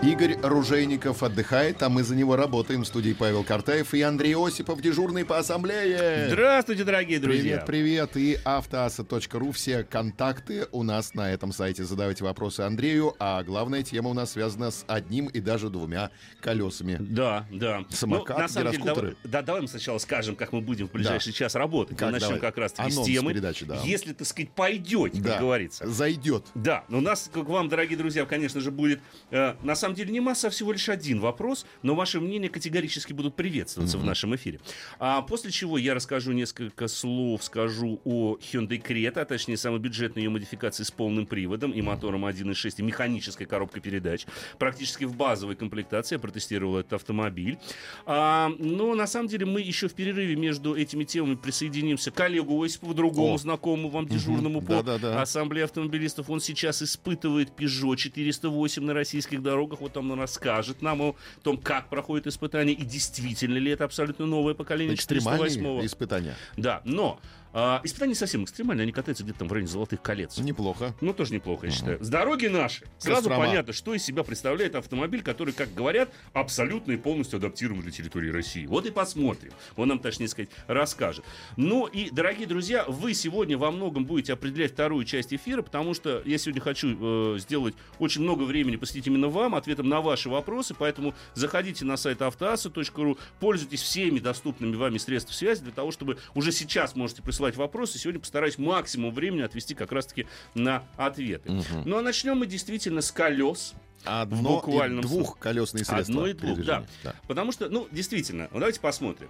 Игорь Ружейников отдыхает, а мы за него работаем. В студии Павел Картаев и Андрей Осипов, дежурный по ассамблее. Здравствуйте, дорогие друзья. Привет, привет. И автоаса.ру. Все контакты у нас на этом сайте. Задавайте вопросы Андрею. А главная тема у нас связана с одним и даже двумя колесами. Да, да. Самокат, ну, на самом деле, давай, да, давай мы сначала скажем, как мы будем в ближайший час работать. Как, мы начнем давай. как раз таки с темы. передачи, да. Если, так сказать, пойдете, Да. как говорится. Зайдет. Да, но у нас, как вам, дорогие друзья, конечно же, будет, э, на самом деле, не масса, а всего лишь один вопрос, но ваши мнения категорически будут приветствоваться в нашем эфире. А после чего я расскажу несколько слов, скажу о Hyundai Creta, а точнее, самой бюджетной ее модификации с полным приводом и мотором 1.6, и механической коробкой передач. Практически в базовой комплектации я протестировал этот автомобиль. А, но, на самом деле, мы еще в перерыве между этими темами присоединимся к Олегу Осипову, другому О. знакомому вам дежурному по Да-да-да. Ассамблее автомобилистов. Он сейчас испытывает Peugeot 408 на российских дорогах. Вот он расскажет нам о том, как проходит испытание и действительно ли это абсолютно новое поколение Экстремальные 408. испытания. Да, но а, испытания не совсем экстремальные, они катаются где-то там в районе золотых колец. Неплохо. Ну, тоже неплохо, я считаю. С дороги наши. Сразу Кострома. понятно, что из себя представляет автомобиль, который, как говорят, абсолютно и полностью адаптирован для территории России. Вот и посмотрим. Он нам, точнее сказать, расскажет. Ну и, дорогие друзья, вы сегодня во многом будете определять вторую часть эфира, потому что я сегодня хочу э, сделать очень много времени посвятить именно вам, ответом на ваши вопросы, поэтому заходите на сайт автоаса.ру, пользуйтесь всеми доступными вами средствами связи для того, чтобы уже сейчас можете присылать вопросы. Сегодня постараюсь максимум времени отвести как раз-таки на ответы. Ну а начнем мы действительно с колес. Одно буквальном и двухколесные средства. Одно и двух, да. передвижения. Потому что, ну, действительно, вот давайте посмотрим.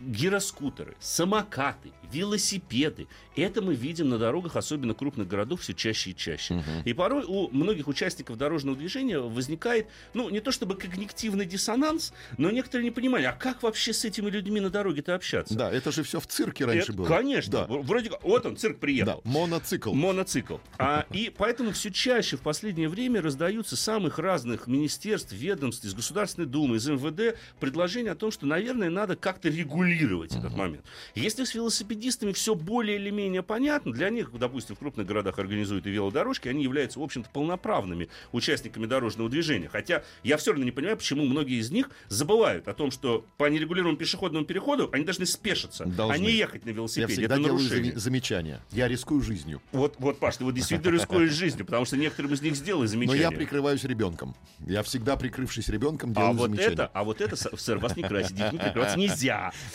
Гироскутеры, самокаты, велосипеды. Это мы видим на дорогах, особенно крупных городов, все чаще и чаще. И порой у многих участников дорожного движения возникает, ну, не то чтобы когнитивный диссонанс, но некоторые не понимают, а как вообще с этими людьми на дороге-то общаться? Да, это же все в цирке раньше Это- было. Конечно. Да. Вроде как, вот он, цирк приехал. Да, моноцикл. Моноцикл. А, и поэтому все чаще в последнее время раздаются самых разных министерств, ведомств, из Государственной Думы, из МВД предложения о том, что, наверное, надо как-то регулировать этот момент. Если с велосипедистами все более или менее понятно, для них, допустим, в крупных городах организуют и велодорожки, они являются, в общем-то, полноправными участниками дорожного движения. Хотя я все равно не понимаю, почему многие из них забывают о том, что по нерегулируемому пешеходному переходу они должны спешиться, Должны. а не ехать на Я велосипеде. всегда Это нарушение. заме- замечания. Я рискую жизнью. Вот, вот, Паш, ты вот действительно рискуешь жизнью, потому что некоторым из них сделали Но замечание. я прикрываюсь ребенком. Я всегда, прикрывшись ребенком, делаю а вот замечания. это, а вот это, сэр, вас не красит, детьми прикрываться нельзя.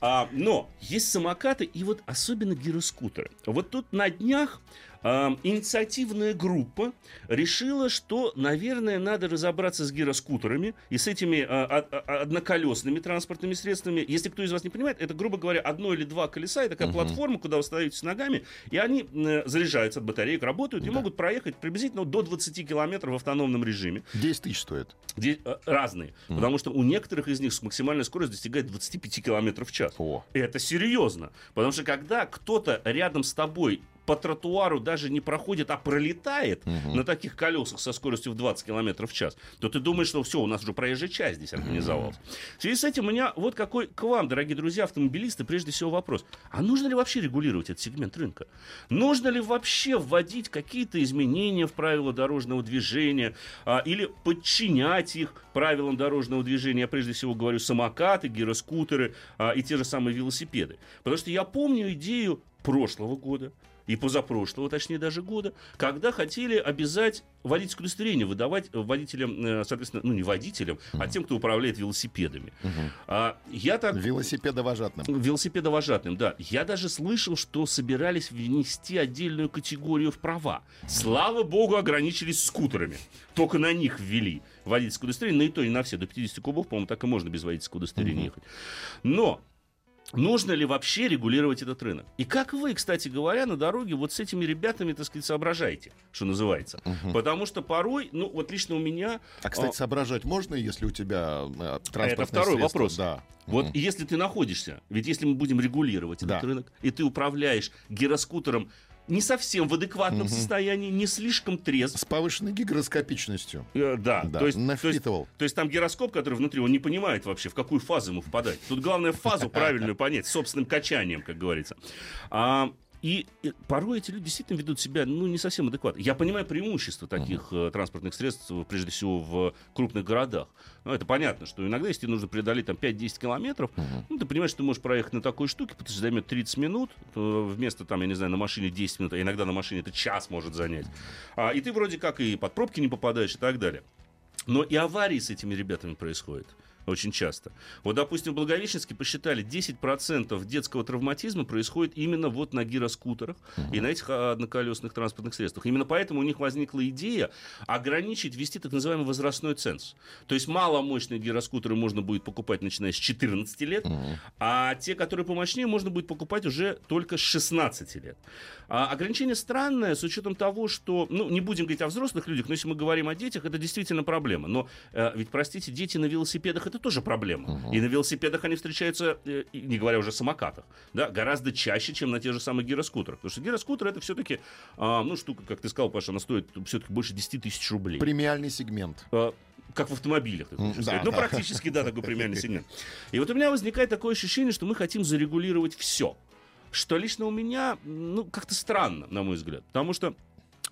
А, но есть самокаты и вот особенно гироскутеры. Вот тут на днях а, инициативная группа решила, что, наверное, надо разобраться с гироскутерами и с этими а, а, а, одноколесными транспортными средствами. Если кто из вас не понимает, это, грубо говоря, одно или два колеса, это такая платформа, куда вы становитесь ногами, и они э, заряжаются от батареек, работают и могут проехать приблизительно до 20 километров в автономном режиме. 10 тысяч стоит. Где- э, разные. Потому что у некоторых из них максимальная скорость достигает 25 километров в час. О. Это серьезно. Потому что когда кто-то рядом с тобой по тротуару даже не проходит, а пролетает на таких колесах со скоростью в 20 километров в час, то ты думаешь, что все, у нас уже проезжая часть здесь организовалась. В связи с этим у меня вот какой к вам, дорогие друзья, автомобилисты, прежде всего вопрос. А нужно ли вообще регулировать этот сегмент рынка? Нужно ли вообще вводить какие-то изменения в правила дорожного движения а, или подчинять их правилам дорожного движения? Я прежде всего говорю самокаты, гироскутеры а, и те же самые велосипеды. Потому что я помню идею прошлого года, и позапрошлого, точнее даже года, когда хотели обязать водительское удостоверение выдавать водителям, э, соответственно, ну не водителям, а тем, кто управляет велосипедами. А, я так Велосипедовожатным. Велосипедовожатым, да. Я даже слышал, что собирались внести отдельную категорию в права. Слава богу, ограничились скутерами. Только на них ввели водительское удостоверение, но и то не на все. До 50 кубов, по-моему, так и можно без водительского удостоверения ехать. Но нужно ли вообще регулировать этот рынок. И как вы, кстати говоря, на дороге вот с этими ребятами, так сказать, соображаете, что называется. Мгм. Потому что порой, ну вот лично у меня, А, кстати, соображать можно, если у тебя э, транспортное Это второй средство? вопрос. Да. вот Мгм. если ты находишься, ведь если мы будем регулировать этот Да. рынок, и ты управляешь гироскутером не совсем в адекватном Мгм. состоянии, не слишком трезв, С повышенной гигроскопичностью. э, да, Да, то есть, то есть. То есть там гироскоп, который внутри, он не понимает вообще, в какую фазу ему впадать. Тут главное фазу правильную понять, собственным качанием, как говорится. А, и, и порой эти люди действительно ведут себя, ну, не совсем адекватно. Я понимаю преимущество таких э, транспортных средств, э, прежде всего, в крупных городах. Ну, это понятно, что иногда, если тебе нужно преодолеть там 5-10 километров, Мгм. ну, ты понимаешь, что ты можешь проехать на такой штуке, потому что займет 30 минут, то вместо, там, я не знаю, на машине 10 минут, а иногда на машине это час может занять. А, и ты вроде как и под пробки не попадаешь и так далее. Но и аварии с этими ребятами происходят очень часто. Вот, допустим, в Благовещенске посчитали, 10% детского травматизма происходит именно вот на гироскутерах и на этих а, одноколесных транспортных средствах. Именно поэтому у них возникла идея ограничить, ввести так называемый возрастной ценз. То есть маломощные гироскутеры можно будет покупать, начиная с 14 лет, Мгм. а те, которые помощнее, можно будет покупать уже только с 16 лет. А ограничение странное с учетом того, что, ну, не будем говорить о взрослых людях, но если мы говорим о детях, это действительно проблема. Но э, ведь, простите, дети на велосипедах это тоже проблема. Мгм. И на велосипедах они встречаются, э, не говоря уже о самокатах, да, гораздо чаще, чем на тех же самых гироскутерах. Потому что гироскутер это все-таки, ну, штука, как ты сказал, Паша, она стоит все-таки больше 10 тысяч рублей. Премиальный сегмент. Э, как в автомобилях, хочешь М, сказать. да, Ну, да. практически, да, такой премиальный сегмент. И вот у меня возникает такое ощущение, что мы хотим зарегулировать все. Что лично у меня, ну, как-то странно, на мой взгляд. Потому что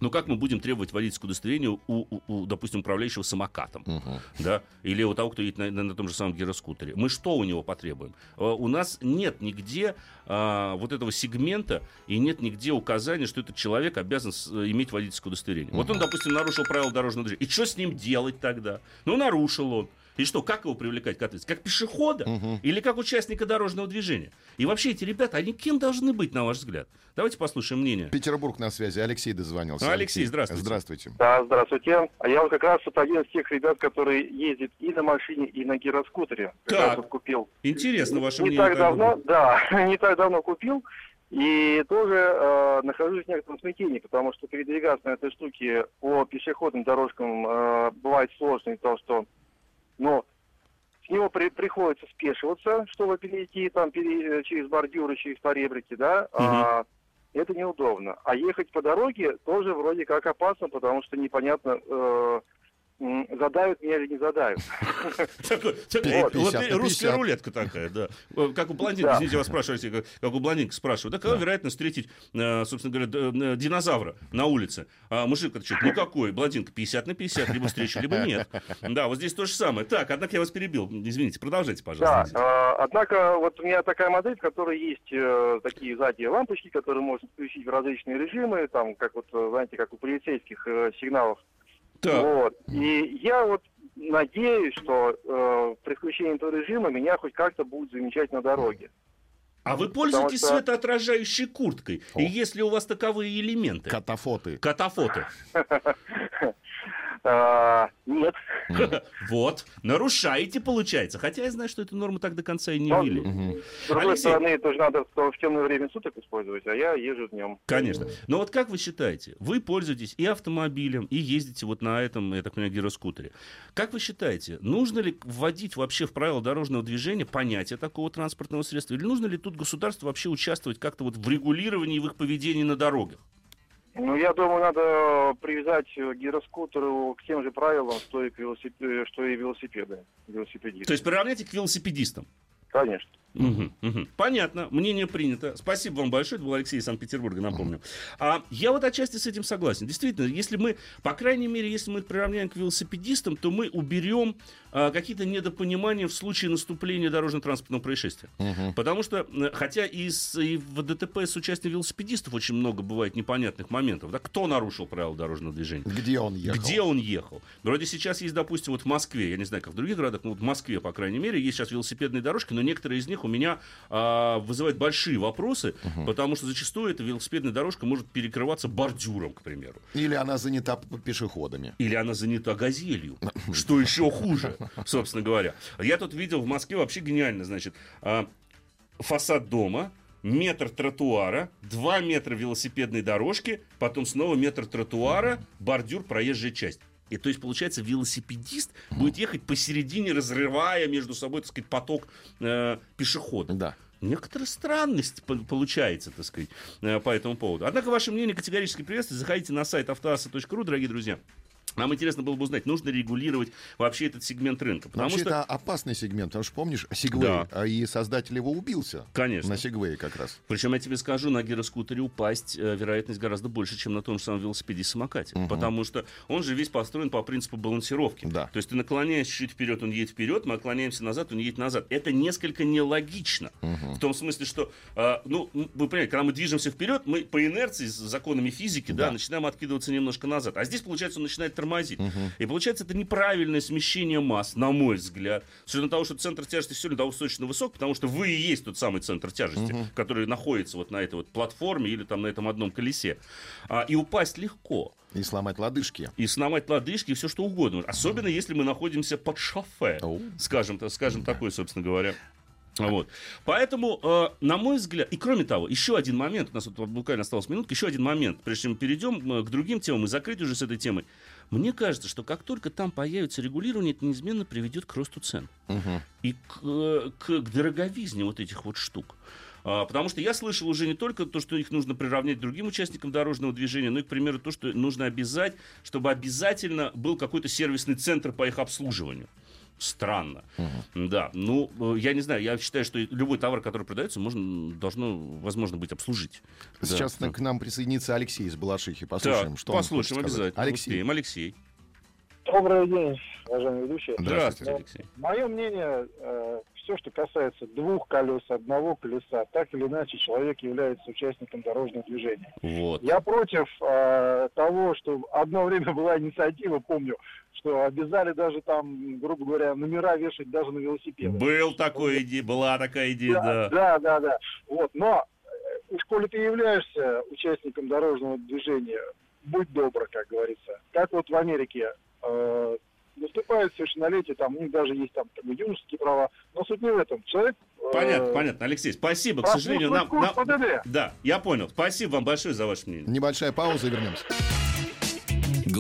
ну как мы будем требовать водительское удостоверение у, у- у, допустим, управляющего самокатом, Мгм. да, или у того, кто едет на, на- на том же самом гироскутере? Мы что у него потребуем? Э, У нас нет нигде а, вот этого сегмента и нет нигде указания, что этот человек обязан с- э, иметь водительское удостоверение. Вот он, допустим, нарушил правила дорожного движения. И что с ним делать тогда? Ну, нарушил он. И что, как его привлекать к ответственности? Как пешехода? Мгм. Или как участника дорожного движения? И вообще эти ребята, они кем должны быть, на ваш взгляд? Давайте послушаем мнение. Петербург на связи. Алексей дозвонился. Алексей, здравствуйте. Здравствуйте. Да, здравствуйте. А я вот как раз вот один из тех ребят, который ездит и на машине, и на гироскутере. Так. вот купил. Интересно ваше не мнение. так как давно, да, не так давно купил. И тоже э, нахожусь в некотором смятении, потому что передвигаться на этой штуке по пешеходным дорожкам э, бывает сложно из-за того, что ну, с него при- приходится спешиваться, чтобы перейти там пере- через бордюры, через поребрики, да, а, это неудобно. А ехать по дороге тоже вроде как опасно, потому что непонятно, э, задают меня или не задают. Такой- такой- Вот, вот 50 и на русская 50. рулетка такая, да. Э, Как у блондинки, Да. извините, вас спрашиваете, как, у блондинки спрашивают. Да, какова вероятность встретить, э, собственно говоря, э, динозавра на улице? А мужик отвечает, никакой. Блондинка 50 на 50, либо встречу, либо нет. Да, вот здесь то же самое. Так, однако я вас перебил. Извините, продолжайте, Да, пожалуйста. э, однако вот у меня такая модель, в которой есть такие сзади лампочки, которые можно включить в различные режимы, там, как вот, знаете, как у полицейских сигналов. Так, Вот. И я вот надеюсь, что э, при включении этого режима меня хоть как-то будет замечать на дороге. а вы пользуетесь что- светоотражающей курткой? О. И если у вас таковые элементы? Катафоты. Катафото. А, Нет. Вот, нарушаете, получается. Хотя я знаю, что эту норму так до конца и не Ну, ввели. Мгм. С другой Алексей. стороны, это же надо в темное время суток использовать, а я езжу днем. Конечно. Но вот как вы считаете, вы пользуетесь и автомобилем, и ездите вот на этом, я так понимаю, гироскутере. Как вы считаете, нужно ли вводить вообще в правила дорожного движения понятие такого транспортного средства? Или нужно ли тут государство вообще участвовать как-то вот в регулировании в их поведении на дорогах? Ну, я думаю, надо привязать э, гироскутеру к тем же правилам, что и, к велосипе- что и велосипеды. Велосипедисты. То есть приравняйте к велосипедистам. Конечно. Мгм, мгм. Понятно, мнение принято. Спасибо вам большое. Это был Алексей из Санкт-Петербурга, напомню. А я вот отчасти с этим согласен. Действительно, если мы, по крайней мере, если мы приравняем к велосипедистам, то мы уберем а, какие-то недопонимания в случае наступления дорожно-транспортного происшествия. Мгм. Потому что, хотя и, с- и в ДТП с участием велосипедистов очень много бывает непонятных моментов. Да? Кто нарушил правила дорожного движения? Где он ехал? Где он ехал? Вроде сейчас есть, допустим, вот в Москве, я не знаю, как в других городах, но вот в Москве, по крайней мере, есть сейчас велосипедные дорожки, но некоторые из них у меня а, вызывают большие вопросы, потому что зачастую эта велосипедная дорожка может перекрываться бордюром, к примеру. Или она занята пешеходами. Или она занята газелью, что еще хуже, собственно говоря. Я тут видел в Москве вообще гениально, значит, а, фасад дома, метр тротуара, 2 метра велосипедной дорожки, потом снова метр тротуара, бордюр, проезжая часть. И то есть, получается, велосипедист будет ехать посередине, разрывая между собой, так сказать, поток э, пешеходов. Да. Некоторая странность по- получается, так сказать, э, по этому поводу. Однако ваше мнение категорически приветствуется. Заходите на сайт автоаса.ру, дорогие друзья. Нам интересно было бы узнать, нужно регулировать вообще этот сегмент рынка. Потому Вообще что, это опасный сегмент, потому что помнишь, Сигвей, Да. а и создатель его убился. Конечно. На Сигвее как раз. Причем я тебе скажу, на гироскутере упасть э, вероятность гораздо больше, чем на том же самом велосипеде и самокате. Потому что он же весь построен по принципу балансировки. Да. То есть ты наклоняешься чуть вперед, он едет вперед, мы отклоняемся назад, он едет назад. Это несколько нелогично. В том смысле, что, э, ну, вы понимаете, когда мы движемся вперед, мы по инерции, с законами физики, да, Да. начинаем откидываться немножко назад. А здесь, получается, он начинает тормозить. И получается, это неправильное смещение масс, на мой взгляд. С учетом того, что центр тяжести все равно достаточно высок, потому что вы и есть тот самый центр тяжести, который находится вот на этой вот платформе или там на этом одном колесе. А, и упасть легко. И сломать лодыжки. И сломать лодыжки, и все что угодно. Особенно, если мы находимся под шофе. Оу. Скажем, скажем такой, собственно говоря. Вот. Поэтому, э, на мой взгляд, и кроме того, еще один момент, у нас вот буквально осталась минутка, еще один момент, прежде чем мы перейдем э, к другим темам и закрыть уже с этой темой. Мне кажется, что как только там появится регулирование, это неизменно приведет к росту цен и к, э, к, к дороговизне вот этих вот штук. А, Потому что я слышал уже не только то, что их нужно приравнять к другим участникам дорожного движения, но и, к примеру, то, что нужно обязать, чтобы обязательно был какой-то сервисный центр по их обслуживанию. Странно. Да. Ну, э, я не знаю, я считаю, что любой товар, который продается, можно, должно, возможно, быть обслужить. Сейчас Да. к нам присоединится Алексей из Балашихи. Послушаем, Так, что он послушаем сказать. обязательно. Алексей. Успеем. Алексей. Добрый день, уважаемые ведущие. Здравствуйте, Ну, Алексей. Мое мнение, все, что касается двух колес, одного колеса, так или иначе человек является участником дорожного движения. Вот. Я против э, того, что одно время была инициатива, помню, что обязали даже там, грубо говоря, номера вешать даже на велосипеды. Был такой идея, была такая идея, да. да, да, да. Вот, но э, коли ты являешься участником дорожного движения, будь добр, как говорится. Как вот в Америке э, наступает совершеннолетие, там у них даже есть там как бы, юношеские права, но суть не в этом. Человек... э, Понятно, понятно. Алексей, спасибо. К сожалению, нам... нам-. Да, я понял. Спасибо вам большое за ваше мнение. Небольшая пауза и вернемся.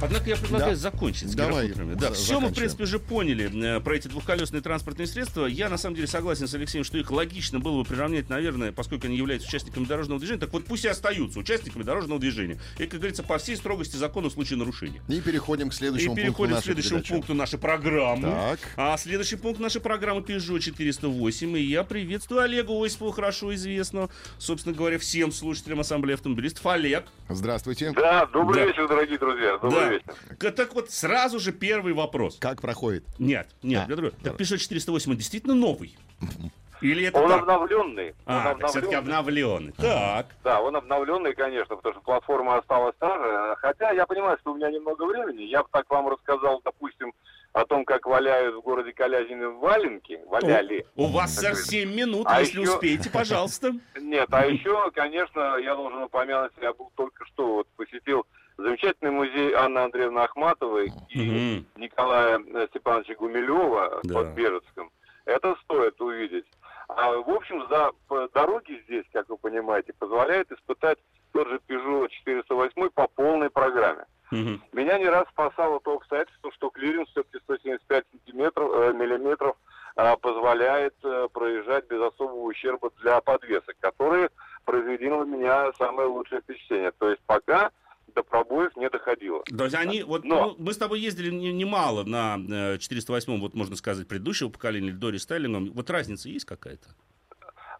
Однако я предлагаю Да. закончить с Давай. Да, за- все мы, в принципе, уже поняли э, про эти двухколесные транспортные средства. Я, на самом деле, согласен с Алексеем, что их логично было бы приравнять, наверное, поскольку они являются участниками дорожного движения, так вот пусть и остаются участниками дорожного движения. И, как говорится, по всей строгости закона в случае нарушения. И переходим к И следующему пункту переходим к нашей следующему передачи. пункту нашей программы. Так. А следующий пункт нашей программы Peugeot 408. И я приветствую Олега Осипова, хорошо известного, собственно говоря, всем слушателям Ассамблеи автомобилистов. Олег. Здравствуйте. Да, добрый Да. вечер, дорогие друзья. Добрый Да. Вечер. К- Так вот, сразу же первый вопрос. Как проходит? Нет, нет, А, для другого. Так. Peugeot 408 он действительно новый? Или это Он так? обновленный. А, он так все-таки обновленный. обновленный. Так. Да, он обновленный, конечно, потому что платформа осталась та же. Хотя я понимаю, что у меня немного времени. Я бы так вам рассказал, допустим, о том, как валяют в городе Калязине валенки. Валяли. У вас Так за говорит. 7 минут, А если еще- успеете, пожалуйста. Нет, а еще, конечно, я должен упомянуть, я был только что вот посетил замечательный музей Анны Андреевны Ахматовой и Мгм. Николая э, Степановича Гумилева Да. под Бежецком. Это стоит увидеть. А, в общем, за дороги здесь, как вы понимаете, позволяет испытать тот же Peugeot 408 по полной программе. Мгм. Меня не раз спасало то обстоятельство, что клиренс все-таки 175 сантиметров, э, миллиметров а, позволяет э, проезжать без особого ущерба для подвесок, которые произвели на меня самое лучшее впечатление. То есть пока до пробоев не доходило. То есть они, вот, Но- ну, мы с тобой ездили не- немало на э, 408, вот можно сказать, предыдущего поколения, или до рестайлинга. Вот разница есть какая-то?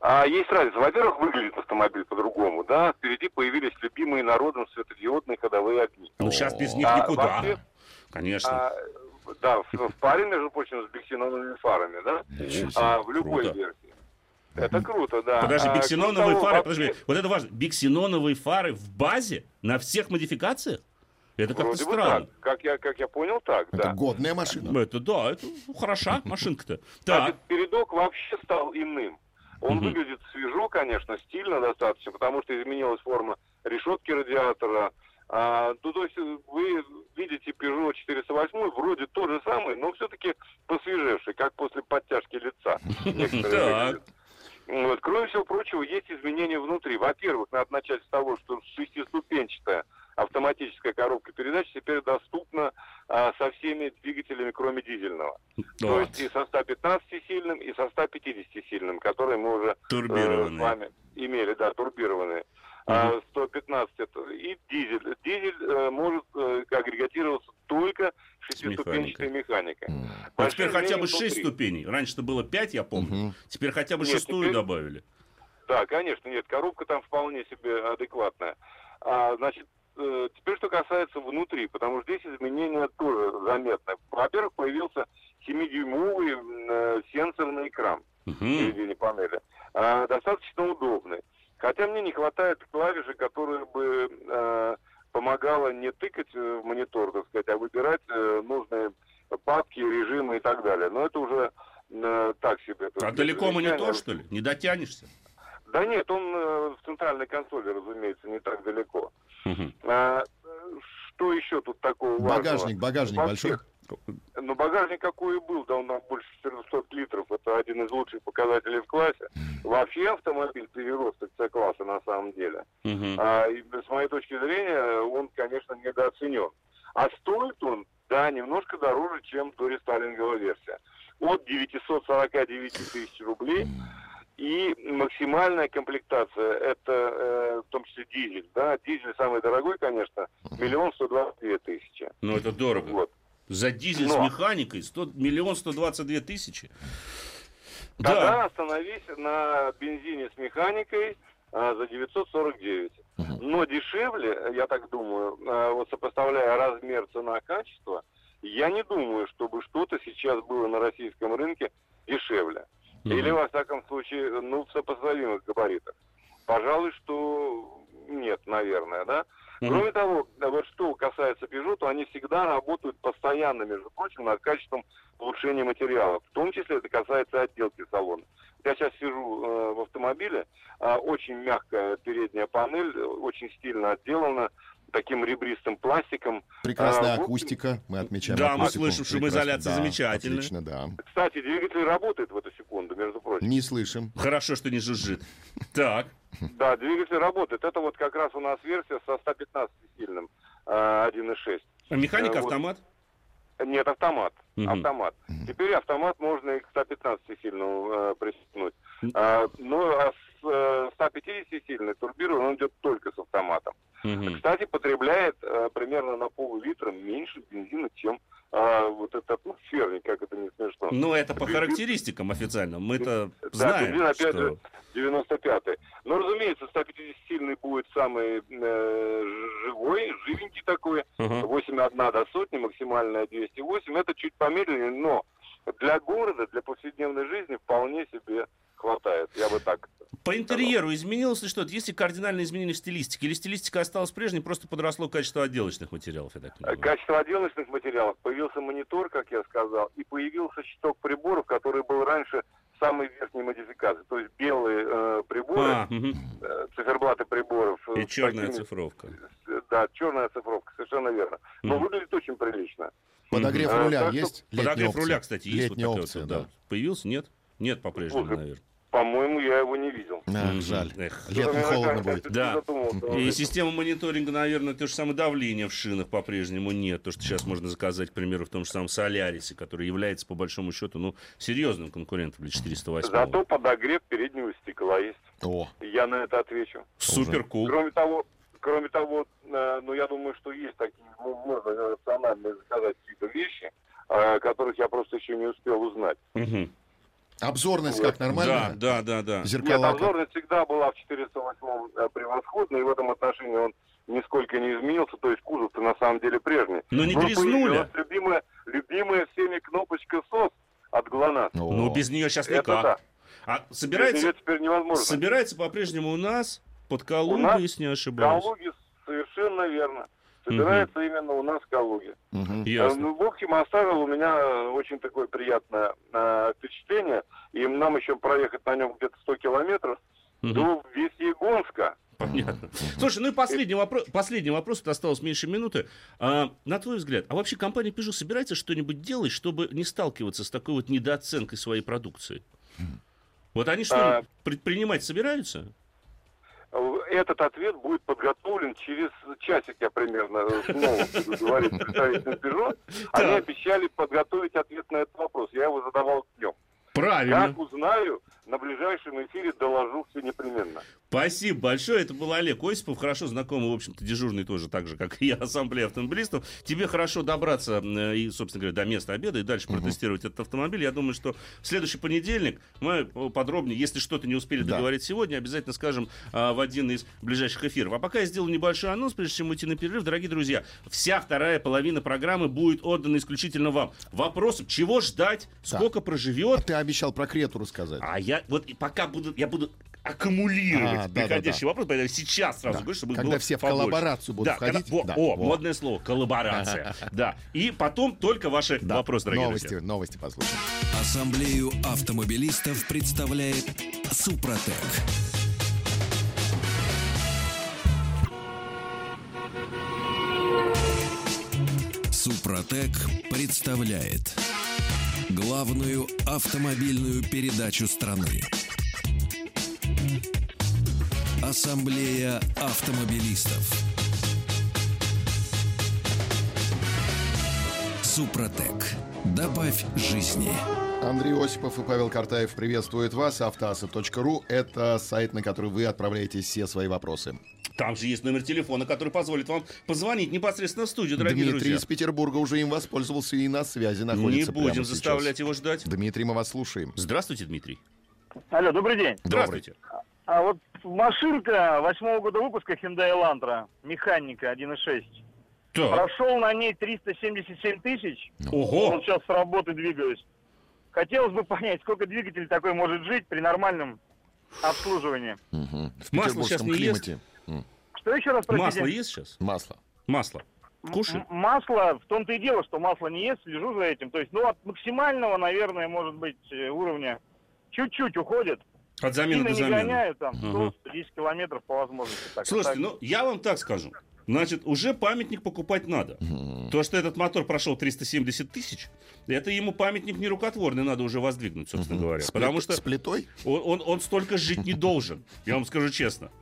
А есть разница. Во-первых, выглядит автомобиль по-другому, да. Впереди появились любимые народом светодиодные ходовые огни. Ну, сейчас без них А, никуда. вообще- Конечно. А, да, в, в паре, между прочим, с биксеноновыми фарами, да. А, в любой Круто. версии. Это круто, да. Подожди, А, биксеноновые того, фары, вообще- подожди, вот это важно. Биксеноновые фары в базе на всех модификациях? Это как-то Вроде бы странно. так. Как я, как я понял, так, Это да. годная машина. Это да, это ну, хороша машинка-то. Так, передок вообще стал иным. Он Мгм. выглядит свежо, конечно, стильно достаточно, потому что изменилась форма решетки радиатора, А, ну, то есть э, вы видите Peugeot 408, вроде тот же самый, но все-таки посвежевший, как после подтяжки лица. Вот. Кроме всего прочего, есть изменения внутри. Во-первых, надо начать с того, что шестиступенчатая автоматическая коробка передач теперь доступна а, со всеми двигателями, кроме дизельного. То Вот. есть и со 115-сильным, и со 150-сильным, которые мы уже э, с вами имели, да, турбированные. А 115 это и дизель. Дизель э, может э, агрегатироваться только шестиступенчатой механикой. М. А теперь хотя бы изменения 6 внутри. ступеней. Раньше-то было 5, я помню. Мгм. Теперь хотя бы Нет, шестую теперь- добавили. Да, конечно, нет, коробка там вполне себе адекватная. А, значит, э, теперь что касается внутри, потому что здесь изменения тоже заметны. Во-первых, появился 7-дюймовый м, э, сенсорный экран в Мгм. середине панели. А, достаточно удобный. Хотя мне не хватает клавиши, которая бы э, помогала не тыкать э, в монитор, так сказать, а выбирать э, нужные папки, режимы и так далее. Но это уже э, так себе. так А сказать, далеко монитор, замечание. что ли? Не дотянешься? Да нет, он э, в центральной консоли, разумеется, не так далеко. Мгм. А, э, что еще тут такого важного? Багажник, багажник большой. Ну, багажник какой и был, да, он там больше 400 литров, это один из лучших показателей в классе. Вообще автомобиль переросток С-класса на самом деле. Мгм. А, и с моей точки зрения, он, конечно, недооценен. А стоит он, да, немножко дороже, чем дорестайлинговая версия. От 949 тысяч рублей и максимальная комплектация, это э, в том числе дизель, да, дизель самый дорогой, конечно, миллион сто двадцать две тысячи. Ну, это дорого. Вот. За дизель с Но. механикой 100, миллион сто двадцать две тысячи. Тогда Да. остановись на бензине с механикой а, за 949. Но дешевле, я так думаю, а, вот сопоставляя размер цена-качество, я не думаю, чтобы что-то сейчас было на российском рынке дешевле. Мгм. Или, во всяком случае, ну, в сопоставимых габаритах. Пожалуй, что нет, наверное, да? Мгм. Кроме того, вот что касается Peugeot, то они всегда работают постоянно, между прочим, над качеством улучшения материалов. В том числе это касается отделки салона. Я сейчас сижу э, в автомобиле, а, очень мягкая передняя панель, э, очень стильно отделана, таким ребристым пластиком. Прекрасная А, акустика. Мы отмечаем Да, мы акустику. слышим, шумоизоляция. Да, замечательная. Отлично, да. Кстати, двигатель работает в эту секунду, между прочим. Не слышим. Хорошо, что не жужжит. Так. Да, двигатель работает. Это вот как раз у нас версия со 115-сильным э, 1.6. А механика, Э, вот. автомат? Нет, автомат. Мгм. Автомат. Теперь автомат можно и к 115-сильному э, пристегнуть. А, ну, а с э, 150-сильный турбированный он идет только с автоматом. Мгм. Кстати, потребляет э, примерно на пол-литра меньше бензина, чем э, вот этот атмосферник, как это не смешно. Ну, это по характеристикам официально. Мы-то Да, знаем, бензин, опять что... же, 95-й. Но, разумеется, 150-сильный будет самый э, живой, живенький такой. Ага. 8,1 до сотни, максимальная 208. Это чуть помедленнее, но для города, для повседневной жизни вполне себе хватает. Я бы так По интерьеру изменилось ли что-то? Есть ли кардинальные изменения в стилистике? Или стилистика осталась прежней, просто подросло качество отделочных материалов, я так понимаю? Качество отделочных материалов. Появился монитор, как я сказал, и появился щиток приборов, который был раньше самой верхней модификации. То есть белые э, приборы, А, мгм. э, циферблаты приборов. э, И черная такими- цифровка. э, Да, черная цифровка, совершенно верно. Но Мгм. выглядит очень прилично. Подогрев А, руля что есть? Летняя Подогрев опция? руля, кстати, есть Летняя вот такая опция, вот, да. Появился? Нет? Нет, по-прежнему, Слушай, наверное. По-моему, я его не видел. А, Мгм. жаль. Эх. Летом холодно будет. Да. задумался И система мониторинга, наверное, то же самое давление в шинах по-прежнему нет. То, что сейчас можно заказать, к примеру, в том же самом Солярисе, который является, по большому счету, ну, серьезным конкурентом для 408. Зато подогрев переднего стекла есть. О, Я на это отвечу. Супер кул. Кроме того, кроме того, э, ну я думаю, что есть такие, ну, можно рациональные заказать какие-то вещи, э, которых я просто еще не успел узнать. Мгм. Обзорность как Да, нормально? да, да, да. Нет, Зеркала как? обзорность всегда была в 408 э, превосходной, и в этом отношении он нисколько не изменился, то есть кузов-то на самом деле прежний. Но не Ну, грязнули. появилась любимая, любимая всеми кнопочка СОС от ГЛОНАСС. О. Ну, без нее сейчас Это никак. да. А Без собирается, теперь невозможно. собирается по-прежнему у нас под У Калугой, нас если не ошибаюсь. Калуги совершенно верно. Собирается именно у нас в Калуге. Мгм. Э, Ясно. Ну, в общем, оставил у меня э, очень такое приятное э, впечатление. И нам еще проехать на нем где-то 100 километров Мгм. до Весьегонска. понятно. Слушай, ну и последний вопрос, последний вопрос, это осталось меньше минуты. А, на твой взгляд, а вообще компания Peugeot собирается что-нибудь делать, чтобы не сталкиваться с такой вот недооценкой своей продукции? Вот они что, А. предпринимать собираются? Этот ответ будет подготовлен через часик, я примерно снова буду говорить с представителем Peugeot. Они Так. обещали подготовить ответ на этот вопрос. Я его задавал днем. Правильно. Как узнаю, на ближайшем эфире доложу все непременно. Спасибо большое. Это был Олег Осипов, хорошо знакомый, в общем-то, дежурный тоже, так же, как и я, ассамблея автомобилистов. Тебе хорошо добраться э, и, собственно говоря, до места обеда и дальше протестировать этот автомобиль. Я думаю, что в следующий понедельник мы подробнее, если что-то не успели Да. договорить сегодня, обязательно скажем а, в один из ближайших эфиров. А пока я сделаю небольшой анонс, прежде чем уйти на перерыв. Дорогие друзья, вся вторая половина программы будет отдана исключительно вам. Вопросом, чего ждать, Да. сколько проживет, Ты обещал про Крету рассказать. а я вот пока буду, я буду аккумулировать А, да, приходящий да, вопрос, поэтому сейчас сразу Да. говорю, чтобы Когда было все в побольше. коллаборацию будут Да, входить. когда- во, Да, о, во. модное слово, коллаборация. Да. И потом только ваши Да. вопросы, дорогие новости, друзья. новости послушаем. Ассамблею автомобилистов представляет Супротек. Супротек представляет главную автомобильную передачу страны. Ассамблея автомобилистов. Супротек. Добавь жизни. Андрей Осипов и Павел Картаев приветствуют вас. Автоаса.ру – это сайт, на который вы отправляете все свои вопросы. Там же есть номер телефона, который позволит вам позвонить непосредственно в студию, дорогие Дмитрий друзья. из Петербурга уже им воспользовался и на связи Не находится будем прямо заставлять сейчас. его ждать. Дмитрий, мы вас слушаем. Здравствуйте, Дмитрий. Алло, добрый день. Здравствуйте. А вот машинка восьмого года выпуска Hyundai Elantra, механика 1.6. Так. Прошел на ней 377 тысяч. Ого. Вот сейчас с работы двигаюсь. Хотелось бы понять, сколько двигатель такой может жить при нормальном обслуживании. Мгм. В Масло сейчас не ест? климате. М, Что еще раз простите? Масло есть сейчас? Масло. Масло. Кушай. м- Масло, в том-то и дело, что масло не ест, слежу за этим. То есть, ну, от максимального, наверное, может быть, э, уровня чуть-чуть уходит. От замены до не замены. гоняю, там, Ага. 100-110 километров по возможности. Так, Слушайте, так. ну я вам так скажу. Значит, уже памятник покупать надо. Мгм. То, что этот мотор прошел 370 тысяч, это ему памятник нерукотворный надо уже воздвигнуть, собственно говоря. С Потому плит- что С плитой? он, он, он столько жить не должен, я вам скажу честно.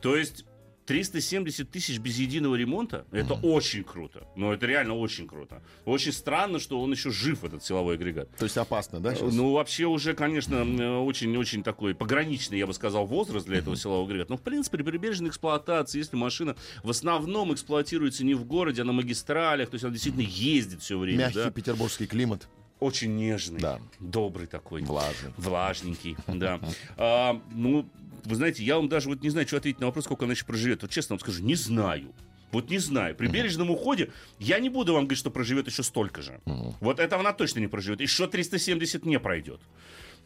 То есть 370 тысяч без единого ремонта, это очень круто. Ну, это реально очень круто. Очень странно, что он еще жив, этот силовой агрегат. То есть опасно, да? сейчас? Ну, вообще уже, конечно, э, очень-очень такой пограничный, я бы сказал, возраст для этого силового агрегата. Но, в принципе, при прибережной эксплуатации, если машина в основном эксплуатируется не в городе, а на магистралях, то есть она действительно ездит все время, Мягкий да, петербургский климат. очень нежный, Да. добрый такой. Влажный. Влажненький, да. А, ну, вы знаете, я вам даже вот не знаю, что ответить на вопрос, сколько она еще проживет. Вот честно вам скажу, не знаю. Вот не знаю. При бережном уходе я не буду вам говорить, что проживет еще столько же. Вот это она точно не проживет. Еще 370 не пройдет.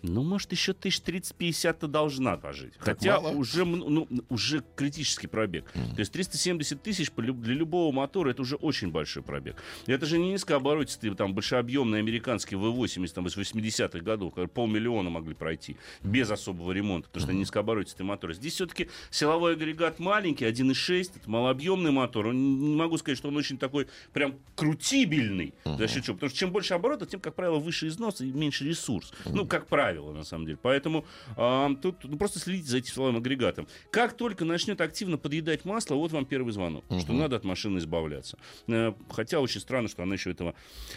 Ну, может, еще тысяч 30-50-то должна пожить. Так Хотя мало? уже, ну, уже критический пробег. То есть 370 тысяч для любого мотора это уже очень большой пробег. Это же не низкооборотистый, там, большеобъемный американский V80 там, из 80-х годов, полмиллиона могли пройти без особого ремонта, потому что это низкооборотистый мотор. Здесь все-таки силовой агрегат маленький, 1.6, это малообъемный мотор. Он, не могу сказать, что он очень такой прям крутибельный. За счет чего? Потому что чем больше оборотов, тем, как правило, выше износ и меньше ресурс. Ну, как правило, на самом деле. Поэтому а, тут ну, просто следите за этим силовым агрегатом. Как только начнет активно подъедать масло, вот вам первый звонок, что надо от машины избавляться. Э, Хотя очень странно, что она еще этого,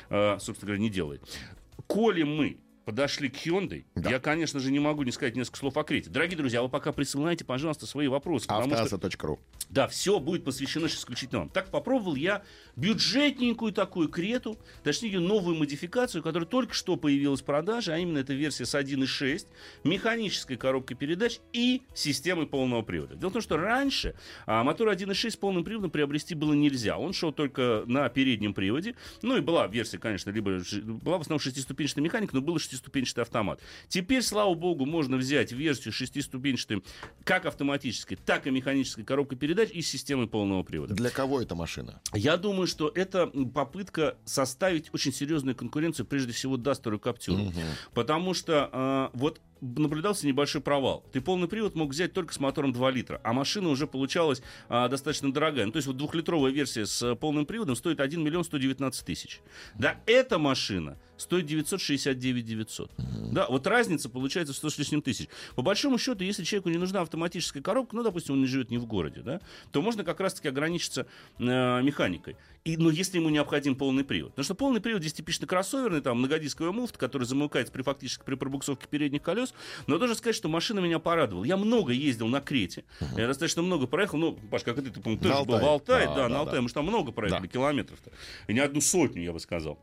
э, собственно говоря, не делает. Коли мы подошли к Hyundai, я, конечно же, не могу не сказать несколько слов о Крете. Дорогие друзья, вы пока присылайте, пожалуйста, свои вопросы. потому что- Автоаса.ру. да, все будет посвящено сейчас исключительно вам. Так попробовал я бюджетненькую такую крету, точнее ее новую модификацию, которая только что появилась в продаже, а именно эта версия с 1.6, механической коробкой передач и системой полного привода. Дело в том, что раньше а, мотор 1.6 с полным приводом приобрести было нельзя. Он шел только на переднем приводе. Ну и была версия, конечно, либо была в основном шестиступенчатая механика, но был и шестиступенчатый автомат. Теперь, слава богу, можно взять версию шестиступенчатой как автоматической, так и механической коробкой передач и с системой полного привода. Для кого эта машина? Я думаю, что это попытка составить очень серьезную конкуренцию, прежде всего, Дастеру и Каптюру. Потому что а, вот наблюдался небольшой провал. Ты полный привод мог взять только с мотором 2 литра, а машина уже получалась а, достаточно дорогая. Ну, то есть вот двухлитровая версия с полным приводом стоит 1 миллион 119 тысяч. Да, эта машина стоит 969 900. Да, вот разница получается в 100 с лишним тысяч. По большому счету, если человеку не нужна автоматическая коробка, ну, допустим, он не живет не в городе, да, то можно как раз-таки ограничиться э, механикой. И, но если ему необходим полный привод. Потому что полный привод здесь типично кроссоверный, там многодисковая муфта, который замыкается при фактически при пробуксовке передних колес. Но должен сказать, что машина меня порадовала. Я много ездил на Крете. Uh-huh. Я достаточно много проехал. Ну, Паш, как и ты, ты, по-моему, тоже был в Алтае. Да, да, на Алтае. Мы же там много проехали, километров-то. И не одну сотню, я бы сказал.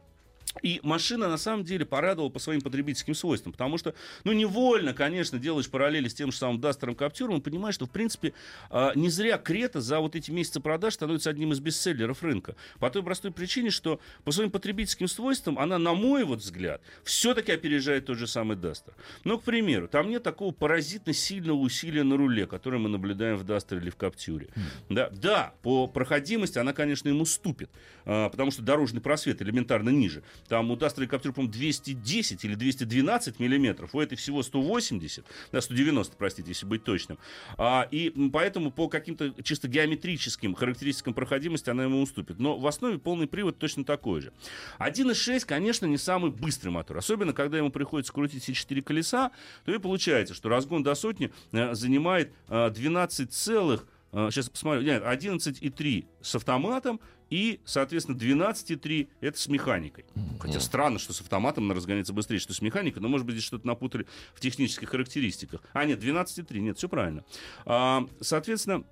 И машина, на самом деле, порадовала по своим потребительским свойствам, потому что, ну, невольно, конечно, делаешь параллели с тем же самым Дастером Каптюром, и понимаешь, что, в принципе, а, не зря Крета за вот эти месяцы продаж становится одним из бестселлеров рынка. По той простой причине, что по своим потребительским свойствам она, на мой вот взгляд, все-таки опережает тот же самый Дастер. Но, к примеру, там нет такого паразитно сильного усилия на руле, которое мы наблюдаем в Дастере или в Каптюре. Mm. Да, да, по проходимости она, конечно, ему ступит, а, потому что дорожный просвет элементарно ниже. Там у Duster Capture, по 210 или 212 миллиметров, у этой всего 180, да, 190, простите, если быть точным. А, и поэтому по каким-то чисто геометрическим характеристикам проходимости она ему уступит. Но в основе полный привод точно такой же. 1.6, конечно, не самый быстрый мотор. Особенно, когда ему приходится крутить все четыре колеса, то и получается, что разгон до сотни э, занимает 12 э, целых Сейчас э, посмотрю. Нет, 11,3 с автоматом и, соответственно, 12,3 это с механикой. Хотя странно, что с автоматом она разгоняется быстрее, что с механикой, но, может быть, здесь что-то напутали в технических характеристиках. А, нет, 12,3, нет, все правильно. А, соответственно,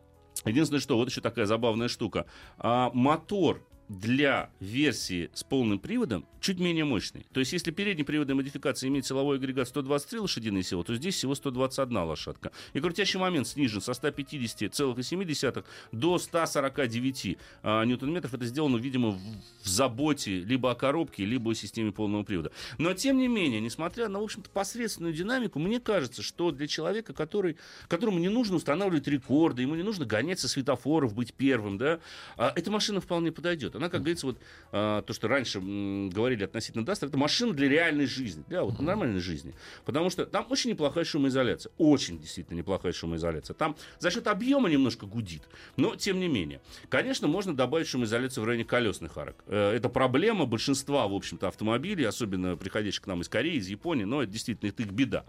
единственное, что, вот еще такая забавная штука. А, мотор для версии с полным приводом чуть менее мощный. То есть, если передняя приводная модификация имеет силовой агрегат 123 лошадиные силы, то здесь всего 121 лошадка. И крутящий момент снижен со 150,7 до 149 а, ньютон-метров. Это сделано, видимо, в, в заботе либо о коробке, либо о системе полного привода. Но, тем не менее, несмотря на, в общем-то, посредственную динамику, мне кажется, что для человека, который, которому не нужно устанавливать рекорды, ему не нужно гонять со светофоров, быть первым, да, а, эта машина вполне подойдет. Она, как говорится, вот а, то, что раньше м, говорили относительно Duster, это машина для реальной жизни, для вот нормальной жизни. Потому что там очень неплохая шумоизоляция. Очень действительно неплохая шумоизоляция. Там за счет объема немножко гудит. Но, тем не менее. Конечно, можно добавить шумоизоляцию в районе колесных арок. Э, это проблема большинства, в общем-то, автомобилей, особенно приходящих к нам из Кореи, из Японии, но это действительно это их беда.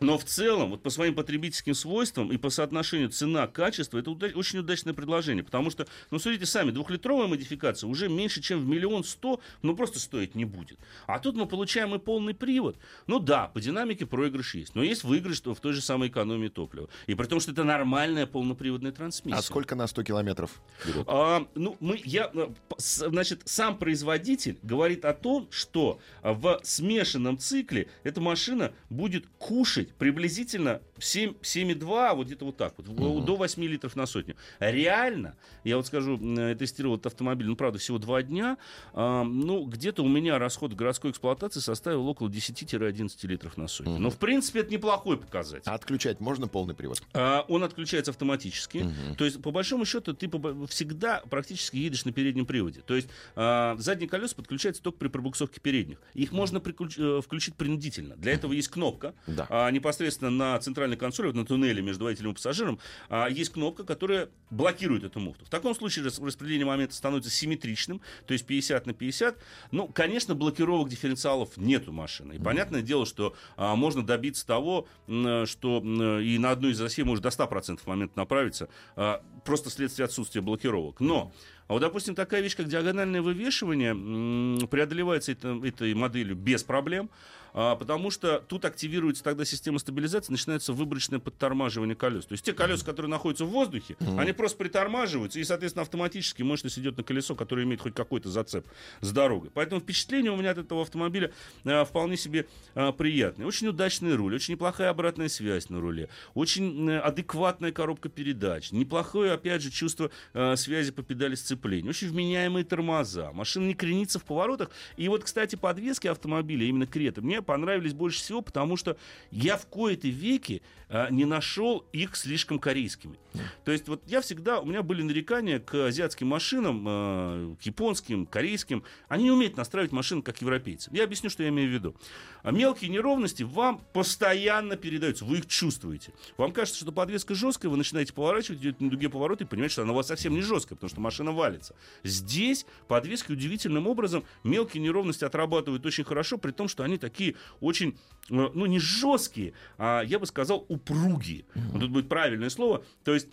Но в целом, вот по своим потребительским свойствам и по соотношению цена-качество, это уда- очень удачное предложение. Потому что, ну, смотрите сами, двухлитровая модификация уже меньше, чем в миллион сто, ну, просто стоить не будет. А тут мы получаем и полный привод. Ну да, по динамике проигрыш есть. Но есть выигрыш в той же самой экономии топлива. И при том, что это нормальная полноприводная трансмиссия. А сколько на 100 километров А, ну, мы, я, э, значит, сам производитель говорит о том, что в смешанном цикле эта машина будет кушать быть приблизительно 7, 7,2, вот где-то вот так вот, угу. до 8 литров на сотню. Реально, я вот скажу, я тестировал этот автомобиль, ну, правда, всего 2 дня, э, ну, где-то у меня расход городской эксплуатации составил около 10-11 литров на сотню. Угу. Но, в принципе, это неплохой показатель. А отключать можно полный привод? А, он отключается автоматически. Угу. То есть, по большому счету, ты всегда практически едешь на переднем приводе. То есть, а, задние колеса подключаются только при пробуксовке передних. Их можно приключ... Э, включить принудительно. Для этого есть кнопка. Да. А, непосредственно на центральной консоли, вот на туннеле между водителем и пассажиром, а, есть кнопка, которая блокирует эту муфту. В таком случае распределение момента становится симметричным, то есть 50 на 50. Ну, конечно, блокировок дифференциалов нет у машины. И понятное дело, что а, можно добиться того, что и на одну из осей может до 100% момент направиться, а, просто вследствие отсутствия блокировок. Но а вот, допустим, такая вещь, как диагональное вывешивание, преодолевается это, этой моделью без проблем. А, потому что тут активируется тогда система стабилизации, начинается выборочное подтормаживание колес. То есть те колеса, которые находятся в воздухе, mm-hmm. они просто притормаживаются, и, соответственно, автоматически мощность идет на колесо, которое имеет хоть какой-то зацеп с дорогой. Поэтому впечатление у меня от этого автомобиля а, вполне себе а, приятное. Очень удачный руль, очень неплохая обратная связь на руле, очень а, адекватная коробка передач, неплохое, опять же, чувство связи по педали сцепления, очень вменяемые тормоза, машина не кренится в поворотах. И вот, кстати, подвески автомобиля, именно Крета, мне понравились больше всего, потому что я в кои-то веки а, не нашел их слишком корейскими. То есть вот я всегда, у меня были нарекания к азиатским машинам, а, к японским, корейским. Они не умеют настраивать машины, как европейцы. Я объясню, что я имею в виду. А мелкие неровности вам постоянно передаются, вы их чувствуете. Вам кажется, что подвеска жесткая, вы начинаете поворачивать, идете на дуге поворота и понимаете, что она у вас совсем не жесткая, потому что машина валится. Здесь подвески удивительным образом мелкие неровности отрабатывают очень хорошо, при том, что они такие очень, э, ну не жесткие, а я бы сказал упругие. Вот тут будет правильное слово. То есть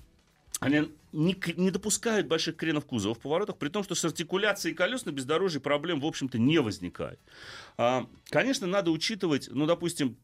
они не, не допускают больших кренов кузова в поворотах, при том, что с артикуляцией колес на бездорожье проблем, в общем-то, не возникает. А, конечно, надо учитывать, ну, допустим,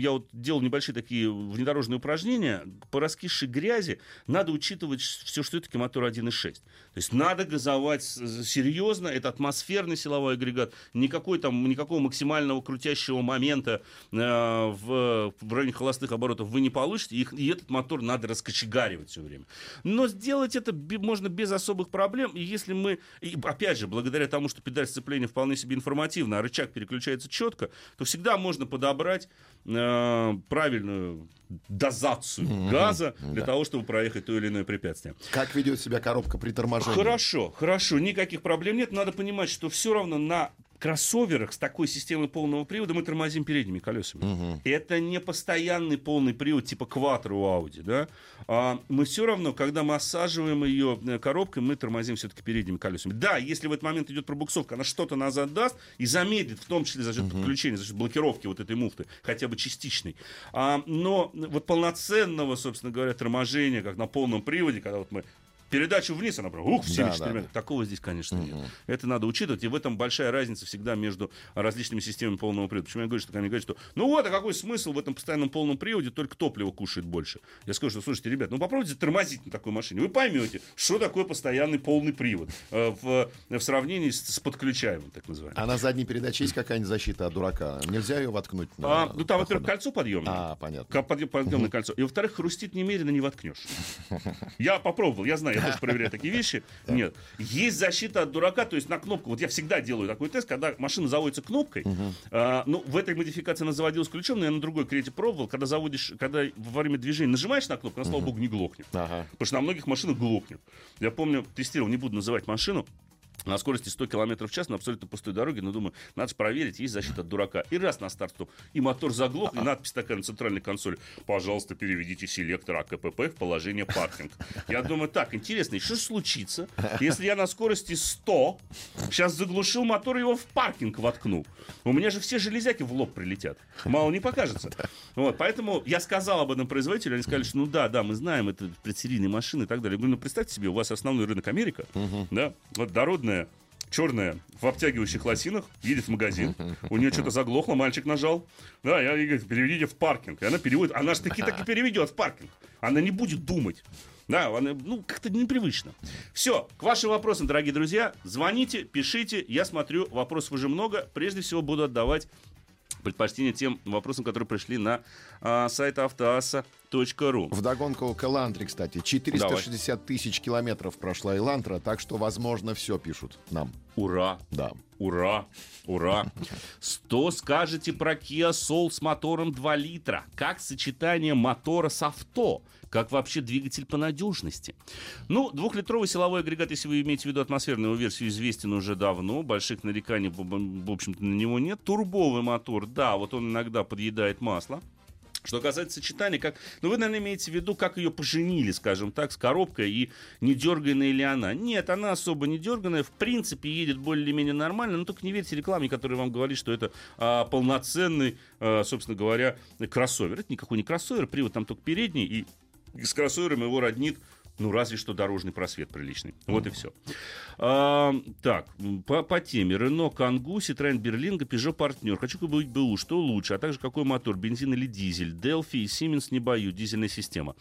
я вот делал небольшие такие внедорожные упражнения, по раскисшей грязи надо учитывать все, что это мотор 1.6. То есть надо газовать серьезно, это атмосферный силовой агрегат, никакой там, никакого максимального крутящего момента э, в, в районе холостых оборотов вы не получите, их, и этот мотор надо раскочегаривать все время. Но сделать это можно без особых проблем, и если мы, и опять же, благодаря тому, что педаль сцепления вполне себе информативна, а рычаг переключается четко, то всегда можно подобрать э, правильную дозацию mm-hmm. газа для да. того, чтобы проехать то или иное препятствие. Как ведет себя коробка при торможении? Хорошо, хорошо, никаких проблем нет. Надо понимать, что все равно на кроссоверах с такой системой полного привода мы тормозим передними колесами. Угу. Это не постоянный полный привод типа Quattro у Audi, да? А мы все равно, когда мы осаживаем ее э, коробкой, мы тормозим все-таки передними колесами. Да, если в этот момент идет пробуксовка, она что-то назад даст и замедлит, в том числе за счет угу. подключения, за счет блокировки вот этой муфты, хотя бы частичной. А, но вот полноценного, собственно говоря, торможения, как на полном приводе, когда вот мы передачу вниз, она прям, ух, в 74 да, да, Такого здесь, конечно, угу. нет. Это надо учитывать, и в этом большая разница всегда между различными системами полного привода. Почему я говорю, что они говорят, что ну вот, а какой смысл в этом постоянном полном приводе, только топливо кушает больше. Я скажу, что, слушайте, ребят, ну попробуйте тормозить на такой машине, вы поймете, что такое постоянный полный привод э, в, в сравнении с, с подключаемым, так называемым. А на задней передаче есть какая-нибудь защита от дурака? Нельзя ее воткнуть? На, а, ну там, во-первых, кольцо подъемное. А, понятно. Подъем, подъемное кольцо. И, во-вторых, хрустит немерено, не воткнешь. Я попробовал, я знаю, тоже проверяю такие вещи. Нет. Есть защита от дурака, то есть на кнопку. Вот я всегда делаю такой тест, когда машина заводится кнопкой. А, ну, в этой модификации она заводилась ключом, но я на другой крете пробовал. Когда заводишь, когда во время движения нажимаешь на кнопку, она, слава богу, не глохнет. Потому что на многих машинах глохнет. Я помню, тестировал, не буду называть машину, на скорости 100 км в час на абсолютно пустой дороге, но думаю, надо же проверить, есть защита от дурака. И раз на старт, и мотор заглох, и надпись такая на центральной консоли. Пожалуйста, переведите селектор АКПП в положение паркинг. Я думаю, так, интересно, что же случится, если я на скорости 100 сейчас заглушил мотор, его в паркинг воткну? У меня же все железяки в лоб прилетят. Мало не покажется. Вот, поэтому я сказал об этом производителю, они сказали, что ну да, да, мы знаем, это предсерийные машины и так далее. Я говорю, ну представьте себе, у вас основной рынок Америка, да, вот дородная черная, в обтягивающих лосинах, едет в магазин, у нее что-то заглохло, мальчик нажал, да, я ей говорю, переведите в паркинг. И она переводит, она же таки так и переведет в паркинг. Она не будет думать. Да, она, ну, как-то непривычно. Все, к вашим вопросам, дорогие друзья, звоните, пишите, я смотрю, вопросов уже много. Прежде всего буду отдавать предпочтение тем вопросам, которые пришли на а, сайт автоаса.ру. Вдогонку к Элантре, кстати. 460 Давай. тысяч километров прошла Элантра, так что, возможно, все пишут нам. Ура! Да. Ура! Ура! Что скажете про Kia Soul с мотором 2 литра? Как сочетание мотора с авто? Как вообще двигатель по надежности? Ну, двухлитровый силовой агрегат, если вы имеете в виду атмосферную версию, известен уже давно. Больших нареканий, в общем-то, на него нет. Турбовый мотор, да, вот он иногда подъедает масло. Что касается сочетания, как, ну вы, наверное, имеете в виду, как ее поженили, скажем так, с коробкой и не дерганная ли она. Нет, она особо не дерганная, в принципе, едет более-менее нормально, но только не верьте рекламе, которая вам говорит, что это а, полноценный, а, собственно говоря, кроссовер. Это никакой не кроссовер, привод там только передний, и с кроссовером его роднит ну, разве что дорожный просвет приличный. Вот mm-hmm. и все. А, так, по, по теме. Рено, Кангу, Citroёn Берлинга, Peugeot Партнер. Хочу купить БУ. Что лучше? А также какой мотор? Бензин или дизель? Delphi и Siemens не бою. Дизельная система.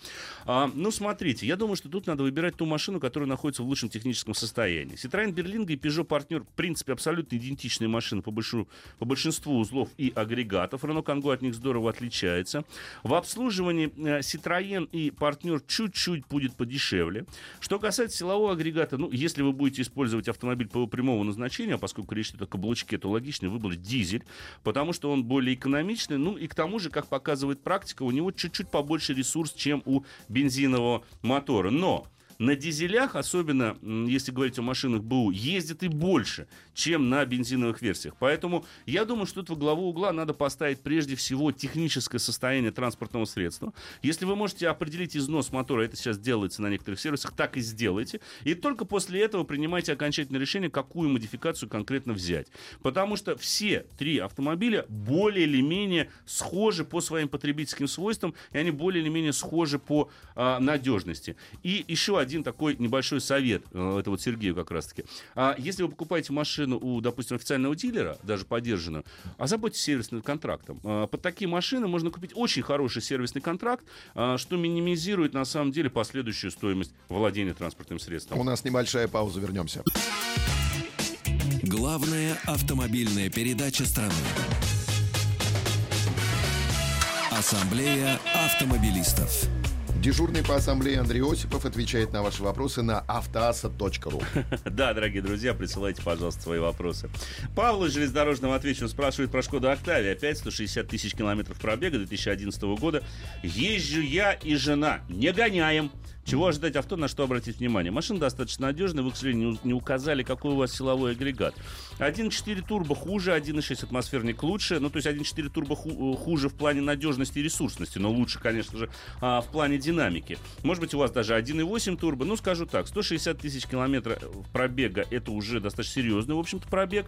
А, ну, смотрите. Я думаю, что тут надо выбирать ту машину, которая находится в лучшем техническом состоянии. Citroёn Берлинга и Peugeot Партнер, в принципе, абсолютно идентичные машины по, большинству, по большинству узлов и агрегатов. Рено Кангу от них здорово отличается. В обслуживании э, Citroёn и Партнер чуть-чуть будет подешевле дешевле. Что касается силового агрегата, ну, если вы будете использовать автомобиль по прямому назначению, а поскольку речь идет о каблучке, то логично выбрать дизель, потому что он более экономичный, ну, и к тому же, как показывает практика, у него чуть-чуть побольше ресурс, чем у бензинового мотора. Но на дизелях, особенно если говорить о машинах БУ, ездит и больше, чем на бензиновых версиях. Поэтому я думаю, что тут во главу угла надо поставить прежде всего техническое состояние транспортного средства. Если вы можете определить износ мотора, это сейчас делается на некоторых сервисах, так и сделайте. И только после этого принимайте окончательное решение, какую модификацию конкретно взять. Потому что все три автомобиля более или менее схожи по своим потребительским свойствам, и они более или менее схожи по а, надежности. И еще один такой небольшой совет, э, это вот Сергею как раз-таки. А если вы покупаете машину у, допустим, официального дилера, даже поддержанную, озаботьтесь сервисным контрактом. А, под такие машины можно купить очень хороший сервисный контракт, а, что минимизирует на самом деле последующую стоимость владения транспортным средством. У нас небольшая пауза, вернемся. Главная автомобильная передача страны. Ассамблея автомобилистов. Дежурный по ассамблее Андрей Осипов отвечает на ваши вопросы на автоаса.ру. Да, дорогие друзья, присылайте, пожалуйста, свои вопросы. Павел из железнодорожного отвечу спрашивает про Шкоду Октавия. Опять 160 тысяч километров пробега 2011 года. Езжу я и жена. Не гоняем. Чего ожидать авто, на что обратить внимание? Машина достаточно надежная, вы, к сожалению, не указали, какой у вас силовой агрегат. 1.4 турбо хуже, 1.6 атмосферник лучше. Ну, то есть 1.4 турбо ху- хуже в плане надежности и ресурсности, но лучше, конечно же, а, в плане динамики. Может быть, у вас даже 1.8 турбо. Ну, скажу так, 160 тысяч километров пробега, это уже достаточно серьезный, в общем-то, пробег.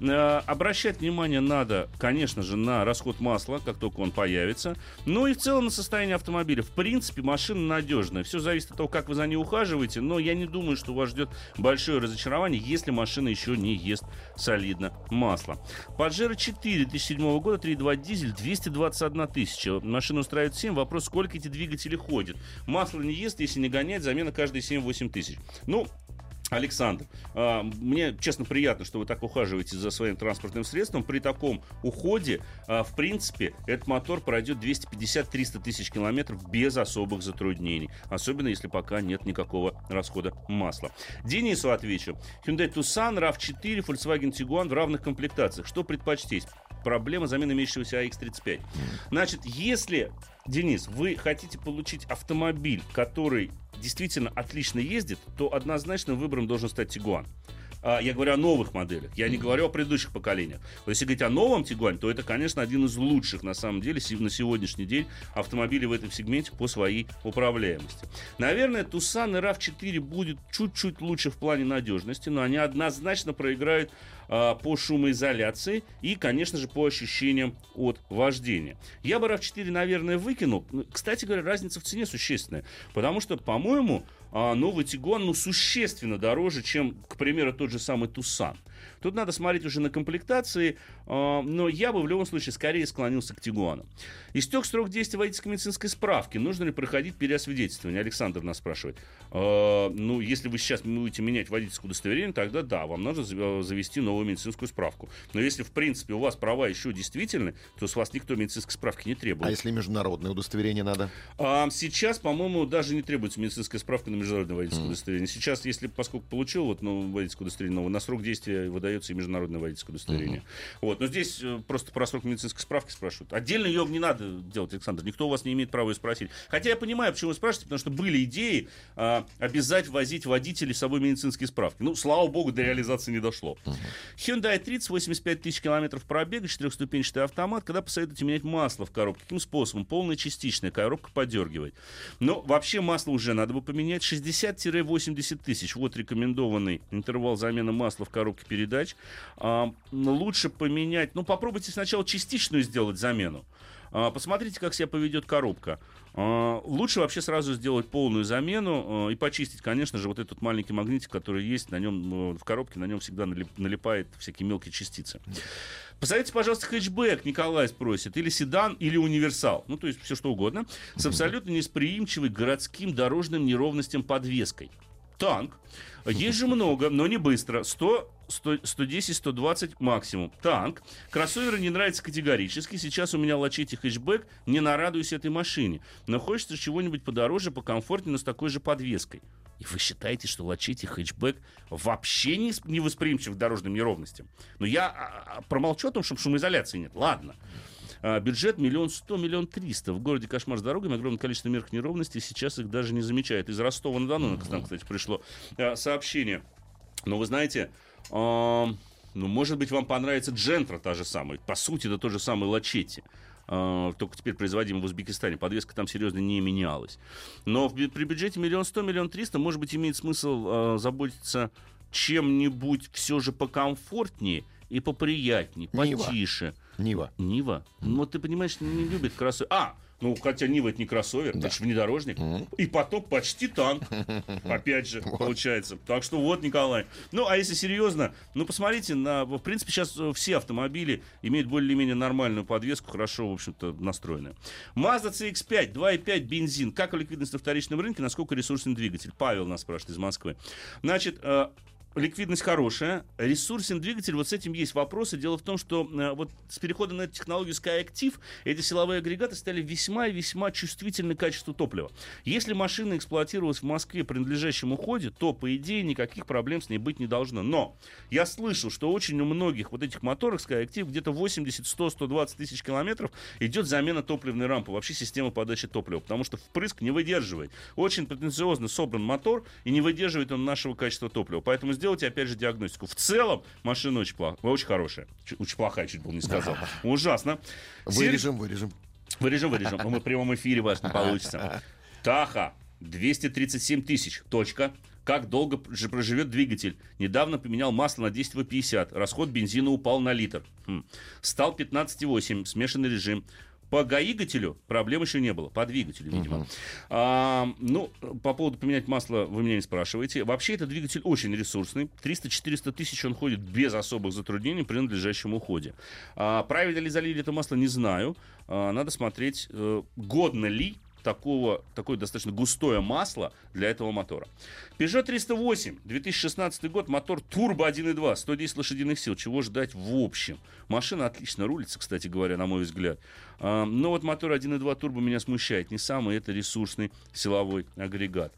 А, обращать внимание надо, конечно же, на расход масла, как только он появится. Ну и в целом на состояние автомобиля. В принципе, машина надежная. Все зависит от того, как вы за ней ухаживаете, но я не думаю, что вас ждет большое разочарование, если машина еще не ест солидно масло. Паджеро 4 2007 года, 3.2 дизель, 221 тысяча. Машина устраивает 7. Вопрос, сколько эти двигатели ходят. Масло не ест, если не гонять, замена каждые 7-8 тысяч. Ну, Александр, а, мне честно приятно, что вы так ухаживаете за своим транспортным средством. При таком уходе, а, в принципе, этот мотор пройдет 250-300 тысяч километров без особых затруднений. Особенно, если пока нет никакого расхода масла. Денису отвечу. Hyundai Tucson, RAV4, Volkswagen Tiguan в равных комплектациях. Что предпочтеть? Проблема замены имеющегося AX35. Значит, если Денис, вы хотите получить автомобиль, который действительно отлично ездит, то однозначно выбором должен стать Тигуан. А, Я говорю о новых моделях, я не говорю о предыдущих поколениях. Вот если говорить о новом Тигуане, то это, конечно, один из лучших, на самом деле, на сегодняшний день автомобилей в этом сегменте по своей управляемости. Наверное, Tucson и RAV4 будет чуть-чуть лучше в плане надежности, но они однозначно проиграют а, по шумоизоляции и, конечно же, по ощущениям от вождения. Я бы RAV4, наверное, выкинул. Ну, Кстати говоря, разница в цене существенная, потому что, по-моему, новый Тигуан ну, существенно дороже, чем, к примеру, тот же самый Тусан. Тут надо смотреть уже на комплектации, а, но я бы в любом случае скорее склонился к Тигуану. Истек срок действия водительской медицинской справки. Нужно ли проходить переосвидетельствование? Александр нас спрашивает. А, ну, если вы сейчас будете менять водительское удостоверение, тогда да, вам нужно за- завести новую медицинскую справку. Но если, в принципе, у вас права еще действительны, то с вас никто медицинской справки не требует. А если международное удостоверение надо? А, сейчас, по-моему, даже не требуется медицинская справка на международное водительское удостоверение. Сейчас, если поскольку получил вот ну, водительское удостоверение новое, на срок действия выдается и международное водительское удостоверение. Вот, но здесь э, просто про срок медицинской справки спрашивают. Отдельно ее не надо делать, Александр. Никто у вас не имеет права ее спросить. Хотя я понимаю, почему вы спрашиваете, потому что были идеи а, обязать возить водителей с собой медицинские справки. Ну, слава богу, до реализации не дошло. Hyundai 30, 85 тысяч километров пробега, четырехступенчатый автомат. Когда посоветуете менять масло в коробке? Каким способом? Полное, частичное. Коробка подергивает. Но вообще масло уже надо бы поменять. 60-80 тысяч. Вот рекомендованный интервал замены масла в коробке передач. А, лучше поменять... Ну, попробуйте сначала частичную сделать замену. А, Посмотрите, как себя поведет коробка. А, Лучше вообще сразу сделать полную замену и почистить, конечно же, вот этот маленький магнитик, который есть на нем э, в коробке, на нем всегда налип- налипает всякие мелкие частицы. Посоветуйте, пожалуйста, хэтчбэк, Николай спросит, или седан, или универсал, ну, то есть все что угодно, с абсолютно несприимчивой городским дорожным неровностям подвеской. Танк. Есть же много, но не быстро. 100 100, 110, 120 максимум. Танк. Кроссоверы не нравятся категорически. Сейчас у меня лачете хэтчбэк. Не нарадуюсь этой машине. Но хочется чего-нибудь подороже, покомфортнее, но с такой же подвеской. И вы считаете, что лачете хэтчбэк вообще не, не восприимчив к дорожным неровностям? Но я а, а, промолчу о том, что шумоизоляции нет. Ладно. А, бюджет миллион сто, миллион триста. В городе кошмар с дорогами, огромное количество мелких неровностей. Сейчас их даже не замечают. Из Ростова-на-Дону, mm-hmm. нам, кстати, пришло а, сообщение. Но вы знаете, а, ну, может быть, вам понравится Джентра та же самая. По сути, это то же самое Лачетти. Uh, только теперь производим в Узбекистане. Подвеска там серьезно не менялась. Но при бюджете миллион сто, миллион триста, может быть, имеет смысл заботиться чем-нибудь все же покомфортнее и поприятнее, потише. Нива. Нива? Ну, ты понимаешь, не любит кроссовер. А, ну, хотя Нива это не кроссовер, да. это же внедорожник. Mm-hmm. И потом почти танк. Опять же, получается. Так что вот, Николай. Ну, а если серьезно, ну, посмотрите, на, в принципе, сейчас э, все автомобили имеют более-менее нормальную подвеску, хорошо, в общем-то, настроенную. Mazda CX-5, 2.5 бензин. Как ликвидность на вторичном рынке, насколько ресурсный двигатель? Павел нас спрашивает из Москвы. Значит, э, ликвидность хорошая, ресурсен двигатель, вот с этим есть вопросы. Дело в том, что э, вот с переходом на технологию SkyActiv эти силовые агрегаты стали весьма и весьма чувствительны к качеству топлива. Если машина эксплуатировалась в Москве при надлежащем уходе, то, по идее, никаких проблем с ней быть не должно. Но я слышал, что очень у многих вот этих моторов SkyActiv где-то 80, 100, 120 тысяч километров идет замена топливной рампы, вообще система подачи топлива, потому что впрыск не выдерживает. Очень претенциозно собран мотор, и не выдерживает он нашего качества топлива. Поэтому сделайте, опять же, диагностику. В целом машина очень, плох... очень хорошая. Очень плохая, чуть было не сказал. Ужасно. Вырежем, вырежем. Вырежем, вырежем. Но мы в прямом эфире вас не получится. Таха. 237 тысяч. Точка. Как долго же проживет двигатель? Недавно поменял масло на 10 в 50. Расход бензина упал на литр. Хм. Стал 15,8. Смешанный режим. По гаигателю проблем еще не было. По двигателю, видимо. Uh-huh. А, ну, по поводу поменять масло вы меня не спрашиваете. Вообще, этот двигатель очень ресурсный. 300-400 тысяч он ходит без особых затруднений при надлежащем уходе. А, правильно ли залили это масло, не знаю. А, надо смотреть, э, годно ли такого, такое достаточно густое масло для этого мотора. Peugeot 308, 2016 год, мотор турбо 1.2, 110 лошадиных сил. Чего ждать в общем? Машина отлично рулится, кстати говоря, на мой взгляд. А, но вот мотор 1.2 турбо меня смущает. Не самый это ресурсный силовой агрегат.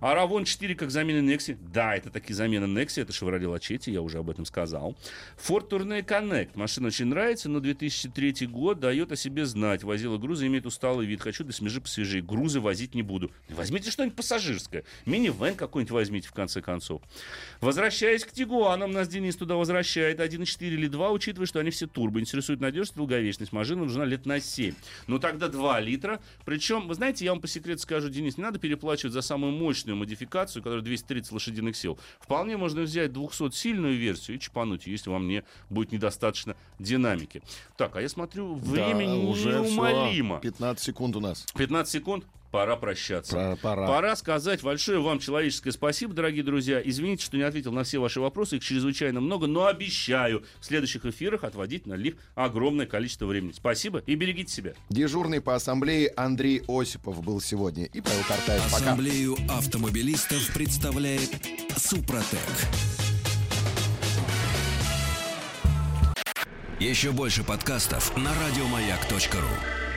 А Равон 4 как замена Nexi? Да, это таки замена Nexi, это Chevrolet Lachetti, я уже об этом сказал. Ford Tourneo Connect. Машина очень нравится, но 2003 год дает о себе знать. Возила грузы, имеет усталый вид. Хочу до смежи посвежее. Грузы возить не буду. Возьмите что-нибудь пассажирское. Мини-вен какой-нибудь возьмите, в конце концов. Возвращаясь к Тигуанам, нас Денис туда возвращает. 1.4 или 2, учитывая, что они все турбо. Интересует надежность и долговечность. Машина нужна лет на 7. Ну тогда 2 литра. Причем, вы знаете, я вам по секрету скажу, Денис, не надо переплачивать за самую мощную модификацию, которая 230 лошадиных сил. Вполне можно взять 200-сильную версию и чипануть, если вам не будет недостаточно динамики. Так, а я смотрю, время да, уже неумолимо. Все. 15 секунд у нас. 15 секунд пора прощаться. Пора, пора. пора сказать большое вам человеческое спасибо, дорогие друзья. Извините, что не ответил на все ваши вопросы, их чрезвычайно много, но обещаю в следующих эфирах отводить на них огромное количество времени. Спасибо и берегите себя. Дежурный по ассамблее Андрей Осипов был сегодня. И Павел Картаев. Пока. Ассамблею автомобилистов представляет Супротек. Еще больше подкастов на радиомаяк.ру